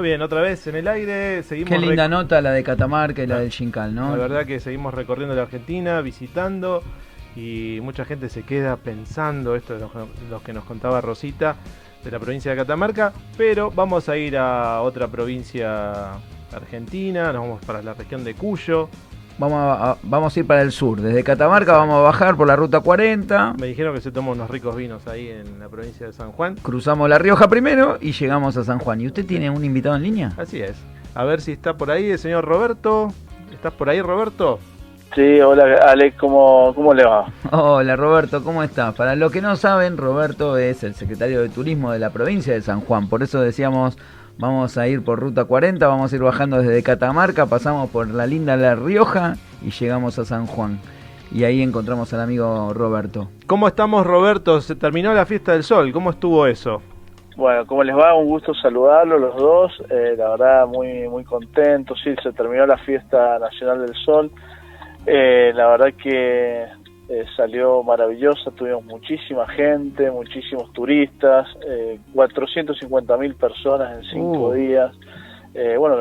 Muy bien, otra vez en el aire, seguimos... Qué linda nota la de Catamarca y la del Chincal, ¿no? La verdad que seguimos recorriendo la Argentina, visitando y mucha gente se queda pensando, esto es lo, que nos contaba Rosita, de la provincia de Catamarca, pero vamos a ir a otra provincia argentina, nos vamos para la región de Cuyo. Vamos a, vamos a ir para el sur. Desde Catamarca vamos a bajar por la ruta 40. Me dijeron que se toman unos ricos vinos ahí en la provincia de San Juan. Cruzamos La Rioja primero y llegamos a San Juan. ¿Y usted tiene un invitado en línea? Así es. A ver si está por ahí el señor Roberto. ¿Estás por ahí, Roberto? Sí, hola Alex, ¿cómo, ¿cómo le va? Hola Roberto, ¿cómo estás? Para los que no saben, Roberto es el secretario de Turismo de la provincia de San Juan. Por eso decíamos Vamos a ir por ruta 40, vamos a ir bajando desde Catamarca, pasamos por la linda La Rioja y llegamos a San Juan. Y ahí encontramos al amigo Roberto. ¿Cómo estamos Roberto? Se terminó la fiesta del sol, ¿cómo estuvo eso? Bueno, ¿cómo les va? Un gusto saludarlos los dos. Eh, la verdad, muy muy contento. Sí, se terminó la fiesta nacional del sol. Eh, la verdad que eh, salió maravillosa, tuvimos muchísima gente, muchísimos turistas, eh, 450 mil personas en cinco uh. días. Eh, bueno,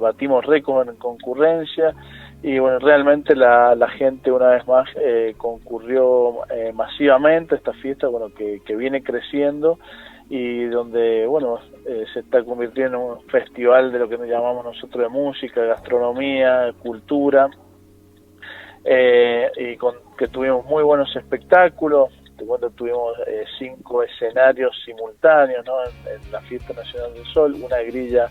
batimos récord en concurrencia y bueno, realmente la, la gente una vez más eh, concurrió masivamente a esta fiesta, bueno, que, que viene creciendo y donde, bueno, se está convirtiendo en un festival de lo que llamamos nosotros de música, gastronomía, cultura, eh, y con que tuvimos muy buenos espectáculos. Te cuento, tuvimos eh, cinco escenarios simultáneos ¿no? en, la Fiesta Nacional del Sol, una grilla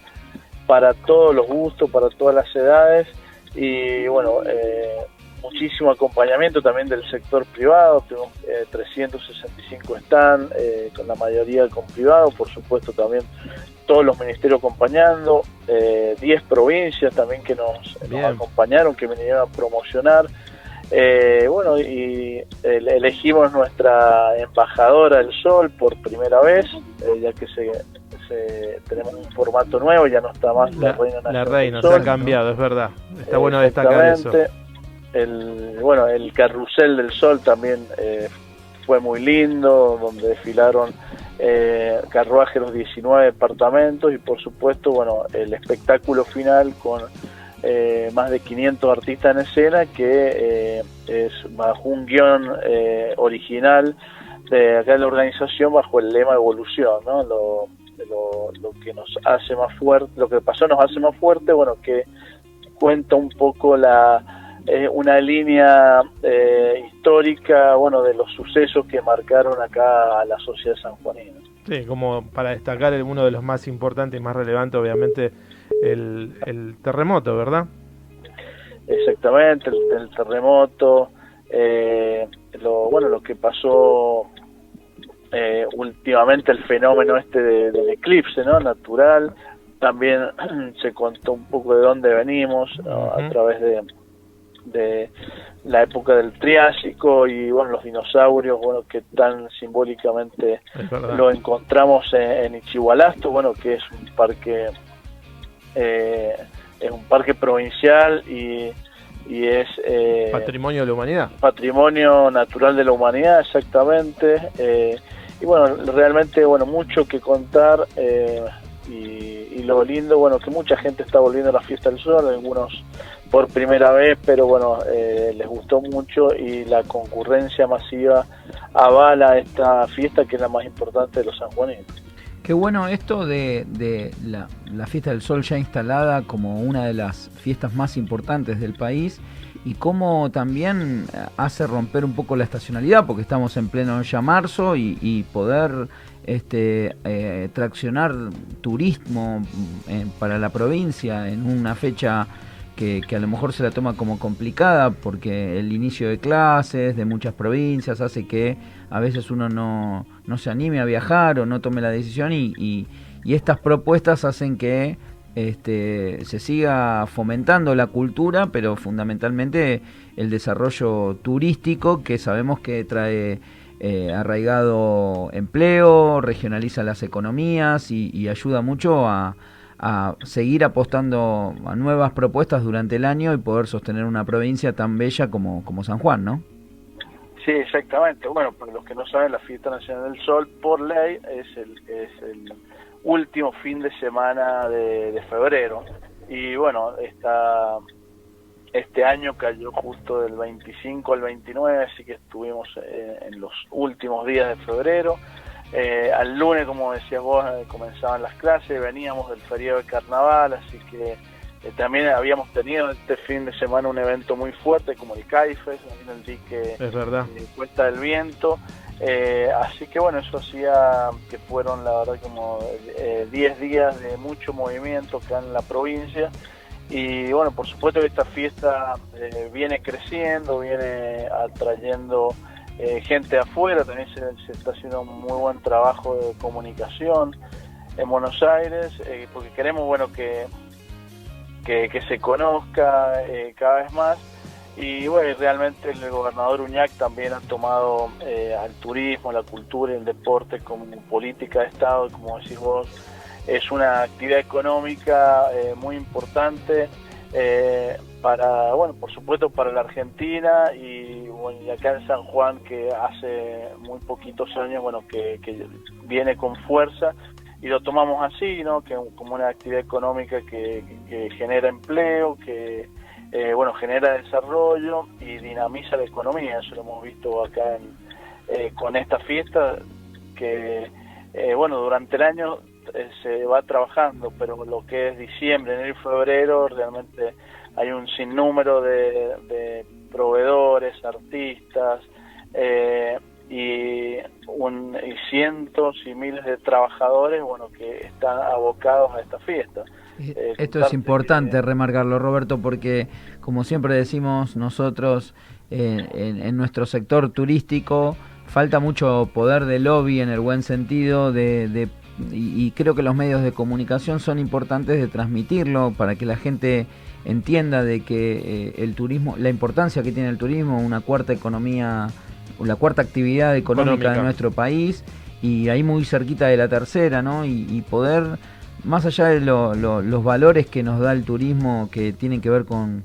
para todos los gustos, para todas las edades y bueno, eh, muchísimo acompañamiento también del sector privado, tuvimos 365 stands, con la mayoría con privado, por supuesto también todos los ministerios acompañando, 10 provincias también que nos, nos, acompañaron, que vinieron a promocionar. Eh, bueno, y elegimos nuestra embajadora del sol por primera vez, eh, ya que se, tenemos un formato nuevo, ya no está más la, reina La reina, se ha cambiado, es verdad. Está bueno destacar eso. El, bueno, el carrusel del sol también eh, fue muy lindo, donde desfilaron eh, carruajes los 19 departamentos y por supuesto, bueno, el espectáculo final con eh, más de 500 artistas en escena, que eh, es bajo un guion eh, original de acá de la organización bajo el lema evolución, ¿no? Lo, lo, que nos hace más fuerte, lo que pasó nos hace más fuerte, bueno, que cuenta un poco la una línea histórica, bueno, de los sucesos que marcaron acá a la sociedad sanjuanina. Sí, como para destacar uno de los más importantes y más relevantes, obviamente, el, terremoto, ¿verdad? Exactamente, el, terremoto, eh, lo, bueno, lo que pasó eh, últimamente, el fenómeno este del eclipse, ¿no? Natural, también se contó un poco de dónde venimos a través de, de la época del Triásico y bueno los dinosaurios bueno que tan simbólicamente lo encontramos en, en Ichigualasto bueno que es un parque eh, es un parque provincial y, es... Eh, patrimonio de la humanidad. Patrimonio natural de la humanidad, exactamente. Eh, y bueno, realmente, bueno, mucho que contar y, lo lindo, bueno, que mucha gente está volviendo a la fiesta del sol, algunos por primera vez, pero bueno, les gustó mucho y la concurrencia masiva avala esta fiesta que es la más importante de los sanjuaninos. Qué bueno esto de, la, fiesta del sol ya instalada como una de las fiestas más importantes del país y cómo también hace romper un poco la estacionalidad porque estamos en pleno ya marzo y, poder este, eh, traccionar turismo eh, para la provincia en una fecha que, a lo mejor se la toma como complicada porque el inicio de clases de muchas provincias hace que a veces uno no, no se anime a viajar o no tome la decisión y, y, estas propuestas hacen que este, se siga fomentando la cultura, pero fundamentalmente el desarrollo turístico que sabemos que trae eh, arraigado empleo, regionaliza las economías y ayuda mucho a, a seguir apostando a nuevas propuestas durante el año y poder sostener una provincia tan bella como, como San Juan, ¿no? Sí, exactamente. Bueno, para los que no saben, la Fiesta Nacional del Sol, por ley, es, el, es el, último fin de semana de, febrero. Y bueno, esta, este año cayó justo del 25 al 29, así que estuvimos eh, en los últimos días de febrero. Eh, al lunes, como decías vos, eh, comenzaban las clases, veníamos del feriado de carnaval, así que también habíamos tenido este fin de semana un evento muy fuerte como el CAIFES, el dique es verdad. Cuesta del Viento. Eh, así que bueno, eso hacía que fueron la verdad como 10 eh, días de mucho movimiento acá en la provincia y bueno, por supuesto que esta fiesta eh, viene creciendo, viene atrayendo gente afuera, también se, está haciendo un muy buen trabajo de comunicación en Buenos Aires, porque queremos bueno que, que, se conozca cada vez más. Y bueno, realmente el gobernador Uñac también ha tomado eh, al turismo, la cultura y el deporte como política de Estado, como decís vos, es una actividad económica eh, muy importante eh, para, bueno, por supuesto para la Argentina y, bueno, y acá en San Juan que hace muy poquitos años, bueno, que, viene con fuerza y lo tomamos así, ¿no? Que como una actividad económica que genera empleo, que eh, bueno, genera desarrollo y dinamiza la economía. Eso lo hemos visto acá eh, con esta fiesta, que eh, bueno, durante el año se va trabajando, pero lo que es diciembre, enero y febrero, realmente hay un sinnúmero de, proveedores, artistas y, un, y cientos y miles de trabajadores, bueno, que están abocados a esta fiesta. Eh, esto es importante remarcarlo, Roberto, porque como siempre decimos nosotros, eh, en, nuestro sector turístico falta mucho poder de lobby en el buen sentido, de, y, creo que los medios de comunicación son importantes de transmitirlo para que la gente entienda de que eh, el turismo, la importancia que tiene el turismo, una cuarta economía, la cuarta actividad económica, de nuestro país, y ahí muy cerquita de la tercera, ¿no? y poder más allá de los valores que nos da el turismo que tienen que ver con,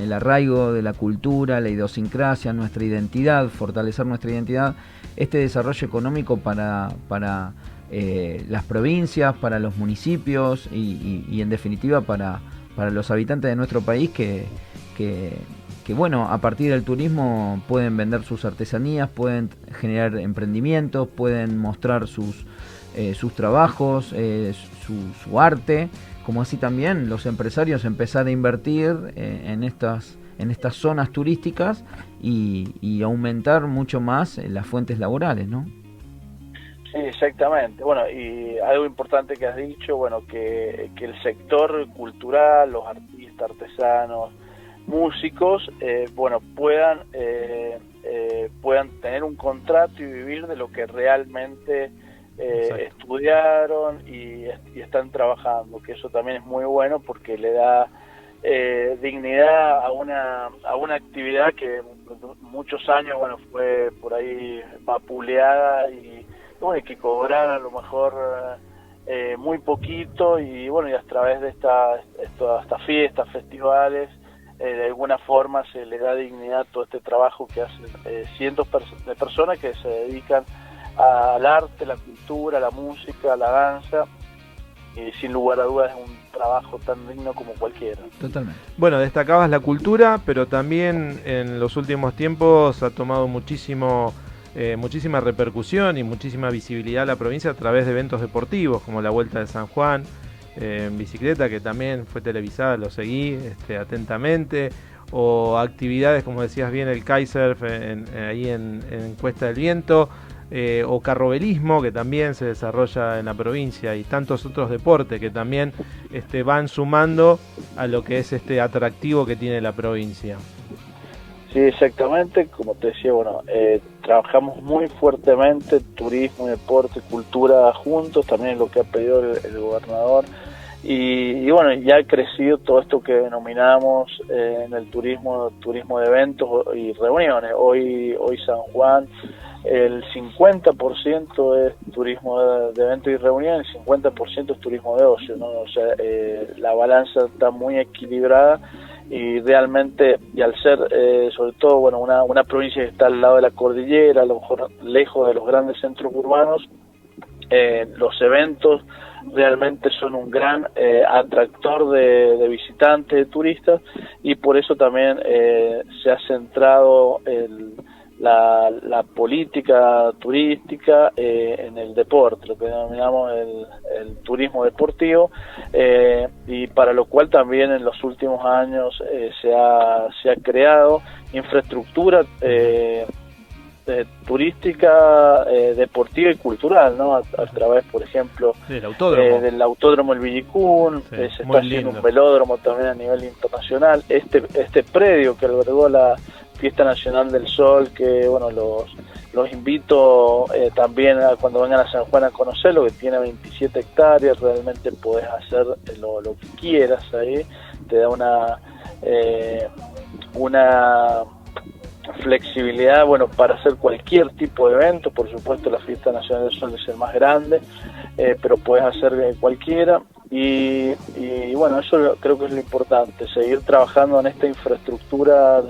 el arraigo de la cultura, la idiosincrasia, nuestra identidad, fortalecer nuestra identidad, este desarrollo económico para, para eh, las provincias, para los municipios y, en definitiva para, para, los habitantes de nuestro país que, que, bueno, a partir del turismo pueden vender sus artesanías, pueden generar emprendimientos, pueden mostrar sus, eh, sus trabajos, eh, su, arte, como así también los empresarios empezar a invertir en, estas, en estas zonas turísticas y, aumentar mucho más las fuentes laborales, ¿no? Sí, exactamente. Bueno, y algo importante que has dicho, bueno, que, el sector cultural, los artistas, artesanos, músicos, bueno, puedan, puedan tener un contrato y vivir de lo que realmente eh, estudiaron y, están trabajando, que eso también es muy bueno porque le da eh, dignidad a una, a una actividad que muchos años bueno fue por ahí vapuleada y bueno, hay que cobrar a lo mejor eh, muy poquito y bueno y a través de esta, estas fiestas, festivales de alguna forma se le da dignidad a todo este trabajo que hacen cientos de personas que se dedican al arte, la cultura, la música, la danza. Y sin lugar a dudas es un trabajo tan digno como cualquiera. Totalmente. Bueno, destacabas la cultura, pero también en los últimos tiempos ha tomado muchísimo, eh, muchísima repercusión y muchísima visibilidad la provincia a través de eventos deportivos como la Vuelta de San Juan eh, en bicicleta, que también fue televisada, lo seguí este, atentamente o actividades, como decías bien, el Kaiser ahí en, en, Cuesta del Viento, eh, o carrobelismo que también se desarrolla en la provincia y tantos otros deportes que también este, van sumando a lo que es este atractivo que tiene la provincia. Sí, exactamente, como te decía, bueno, eh, trabajamos muy fuertemente turismo, deporte, cultura juntos, también es lo que ha pedido el, gobernador. Y, bueno, ya ha crecido todo esto que denominamos eh, en el turismo, turismo de eventos y reuniones. Hoy, hoy San Juan el 50% es turismo de, eventos y reuniones, el 50% es turismo de ocio, ¿no? O sea, eh, la balanza está muy equilibrada y realmente, y al ser eh, sobre todo, bueno, una, una provincia que está al lado de la cordillera, a lo mejor lejos de los grandes centros urbanos, los eventos realmente son un gran atractor de, visitantes, de turistas, y por eso también se ha centrado el, la, política turística eh, en el deporte, lo que denominamos el, turismo deportivo, eh, y para lo cual también en los últimos años eh, se, ha, se ha creado infraestructura turística, deportiva y cultural, ¿no? A, través, por ejemplo, del autódromo, del autódromo El Villicún, se está haciendo un velódromo también a nivel internacional. Este, este predio que albergó la Fiesta Nacional del Sol, que bueno, los, los invito eh, también a, cuando vengan a San Juan a conocerlo, que tiene 27 hectáreas, realmente puedes hacer lo, lo que quieras ahí, te da una, eh, una flexibilidad bueno para hacer cualquier tipo de evento. Por supuesto la fiesta nacional del sol es el más grande eh, pero puedes hacer cualquiera. Y, y, bueno eso creo que es lo importante seguir trabajando en esta infraestructura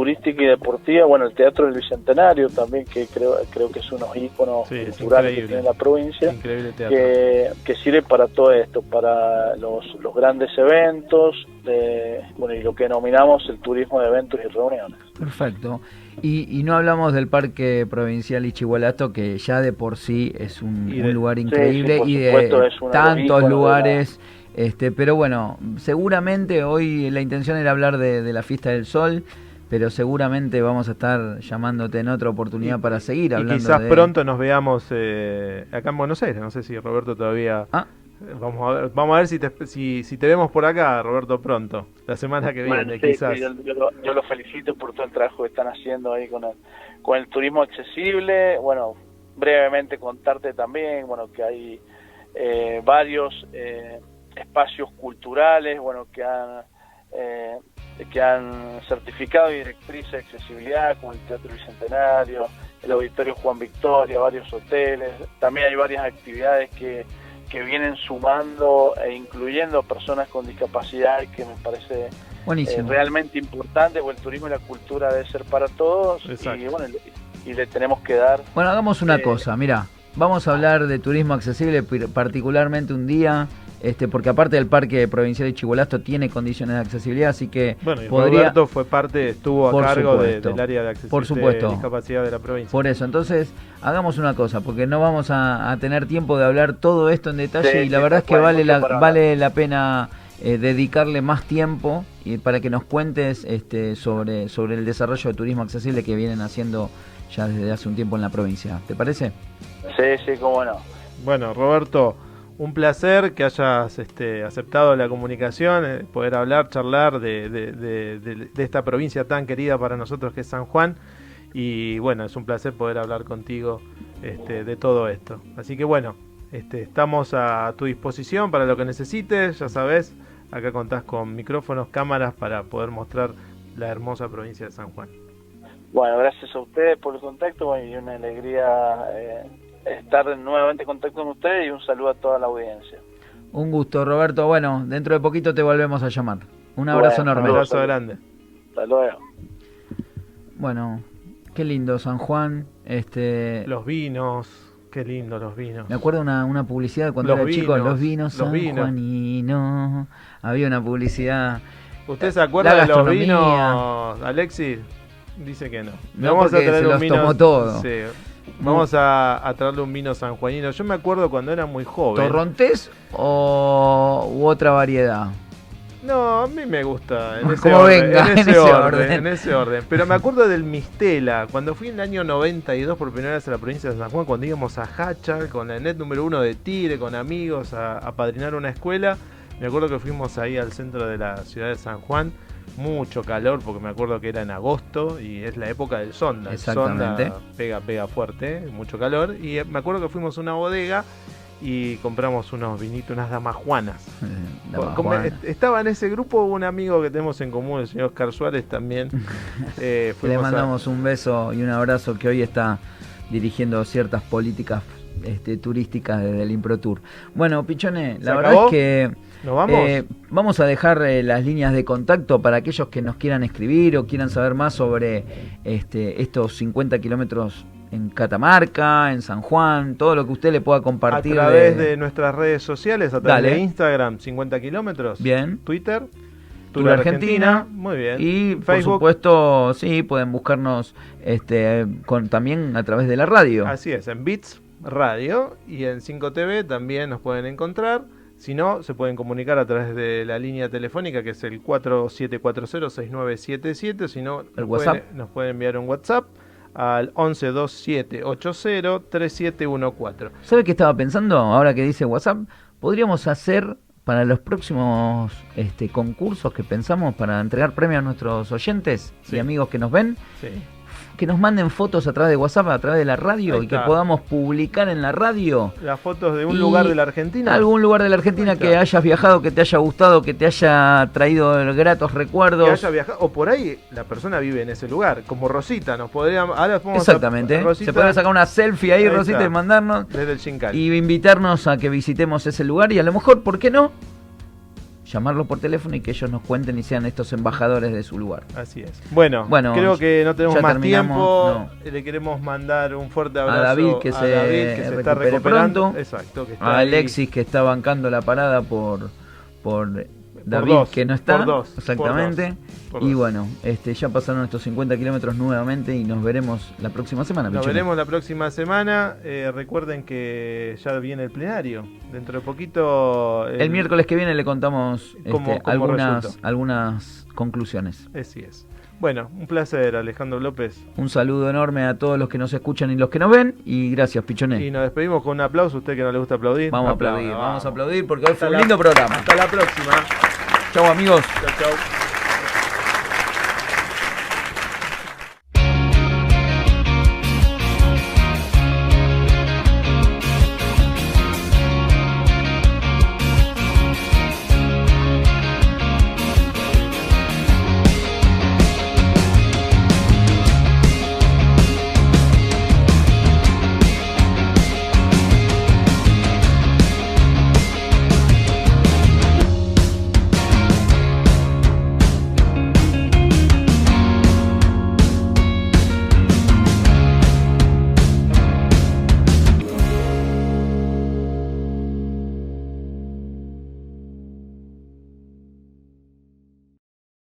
turística y deportiva, bueno, el Teatro del Bicentenario también, que creo, creo que es unos íconos culturales que tiene la provincia, que, que, sirve para todo esto, para los, los grandes eventos, de, bueno, y lo que denominamos el turismo de eventos y reuniones. Perfecto. Y, y no hablamos del Parque Provincial Ichigualato, que ya de por sí es un, lugar increíble y de tantos lugares. Este, pero bueno, seguramente hoy la intención era hablar de, de la fiesta del sol pero seguramente vamos a estar llamándote en otra oportunidad para seguir hablando. Y quizás pronto nos veamos eh, acá en Buenos Aires, no sé si Roberto todavía... Ah. Vamos a ver, vamos a ver si, te, si, si te vemos por acá, Roberto, pronto, la semana que viene, quizás. yo, lo, felicito por todo el trabajo que están haciendo ahí con el, con el turismo accesible. Bueno, brevemente contarte también, bueno, que hay eh, varios eh, espacios culturales, bueno, que han eh, que han certificado directrices de accesibilidad, como el Teatro Bicentenario, el Auditorio Juan Victoria, varios hoteles. También hay varias actividades que, que vienen sumando e incluyendo personas con discapacidad, que me parece eh, realmente importante, porque el turismo y la cultura debe ser para todos. Y, bueno, y le tenemos que dar. Bueno, hagamos una eh, cosa, mira, vamos a hablar de turismo accesible, particularmente un día este, porque aparte del Parque Provincial de Chigolasto tiene condiciones de accesibilidad, así que bueno, y Roberto fue parte, estuvo a cargo del área de accesibilidad por supuesto, discapacidad de la provincia. Por eso, entonces hagamos una cosa, porque no vamos a, tener tiempo de hablar todo esto en detalle y la verdad es que vale la, vale la pena eh, dedicarle más tiempo y para que nos cuentes este, sobre, sobre el desarrollo de turismo accesible que vienen haciendo ya desde hace un tiempo en la provincia. ¿Te parece? Sí, sí, cómo no. Bueno, Roberto un placer que hayas este, aceptado la comunicación, eh, poder hablar, charlar de, esta provincia tan querida para nosotros que es San Juan. Y bueno, es un placer poder hablar contigo este, de todo esto. Así que bueno, este, estamos a tu disposición para lo que necesites, ya sabes, acá contás con micrófonos, cámaras para poder mostrar la hermosa provincia de San Juan. Bueno, gracias a ustedes por el contacto y una alegría eh, estar nuevamente en contacto con ustedes y un saludo a toda la audiencia. Un gusto, Roberto. Bueno, dentro de poquito te volvemos a llamar. Un abrazo enorme. Un abrazo grande. Hasta luego. Bueno, qué lindo San Juan. Este... Los vinos, qué lindo los vinos. Me acuerdo una, una publicidad cuando era chico, los vinos San Juanino. Había una publicidad. ¿Usted se acuerda de los vinos, Alexis? Dice que no. no vamos a traer se los tomó todo. Sí. Vamos a, traerle un vino sanjuanino. Yo me acuerdo cuando era muy joven. ¿Torrontés o u otra variedad? No, a mí me gusta en ese, orden, en, ese, orden, en ese orden. Pero me acuerdo del Mistela, cuando fui en el año 92 por primera vez a la provincia de San Juan, cuando íbamos a Hacha con la net número uno de Tigre, con amigos, a, a padrinar una escuela. Me acuerdo que fuimos ahí al centro de la ciudad de San Juan mucho calor porque me acuerdo que era en agosto y es la época del sonda. Exactamente. sonda pega, pega fuerte, mucho calor. Y me acuerdo que fuimos a una bodega y compramos unos vinitos, unas damajuanas. Eh, estaba en ese grupo un amigo que tenemos en común, el señor Oscar Suárez también. Eh, Le mandamos un beso y un abrazo que hoy está dirigiendo ciertas políticas este, turísticas desde el Impro Tour. Bueno, Pichone, ¿Se la verdad es que ¿Nos vamos? eh, vamos a dejar eh, las líneas de contacto para aquellos que nos quieran escribir o quieran saber más sobre este, estos 50 kilómetros en Catamarca, en San Juan, todo lo que usted le pueda a compartir. través de... nuestras redes sociales, a través Dale. de Instagram, 50 kilómetros. Bien. Twitter, Tour Argentina. Muy bien. Y por Facebook. supuesto, sí, pueden buscarnos este, con, también a través de la radio. Así es, en Bits Radio y en 5TV también nos pueden encontrar. Si no, se pueden comunicar a través de la línea telefónica que es el 4740-6977. Si no, El nos WhatsApp. Pueden, nos pueden enviar un WhatsApp al 1127803714. ¿Sabe qué estaba pensando ahora que dice WhatsApp? Podríamos hacer para los próximos este, concursos que pensamos para entregar premios a nuestros oyentes Sí. y amigos que nos ven, Sí. Que nos manden fotos a través de WhatsApp, a través de la radio y que podamos publicar en la radio Las fotos de un lugar de la Argentina. algún lugar de la Argentina que hayas viajado, que te haya gustado, que te haya traído gratos recuerdos. que haya viajado, o por ahí la persona vive en ese lugar, como Rosita, nos podríamos, ahora vamos a- Exactamente. Rosita Se puede sacar una selfie ahí, Ahí Rosita, está. y mandarnos. desde el Shinkai. y invitarnos a que visitemos ese lugar y a lo mejor, ¿por qué no? Llamarlo por teléfono y que ellos nos cuenten y sean estos embajadores de su lugar. Así es. Bueno, Bueno, creo que no tenemos más tiempo. Le queremos mandar un fuerte abrazo David, que se David, que se está recuperando. pronto. Exacto, que está A ahí. Alexis que está bancando la parada por, por David dos, que no está. por dos, exactamente. por dos, por y bueno, este ya pasaron estos 50 kilómetros nuevamente y nos veremos la próxima semana. Nos veremos la próxima semana. Eh, recuerden que ya viene el plenario. Dentro de poquito. El miércoles que viene le contamos Cómo- este, cómo algunas, resultó. algunas conclusiones. Así es. Bueno, un placer, Alejandro López. Un saludo enorme a todos los que nos escuchan y los que nos ven. Y gracias, Pichoné. Y nos despedimos con un aplauso. Usted que no le gusta aplaudir. Vamos a aplaudir, vamos. vamos a aplaudir porque hoy fue un lindo programa. Hasta la próxima. Chau amigos. Chau, chau.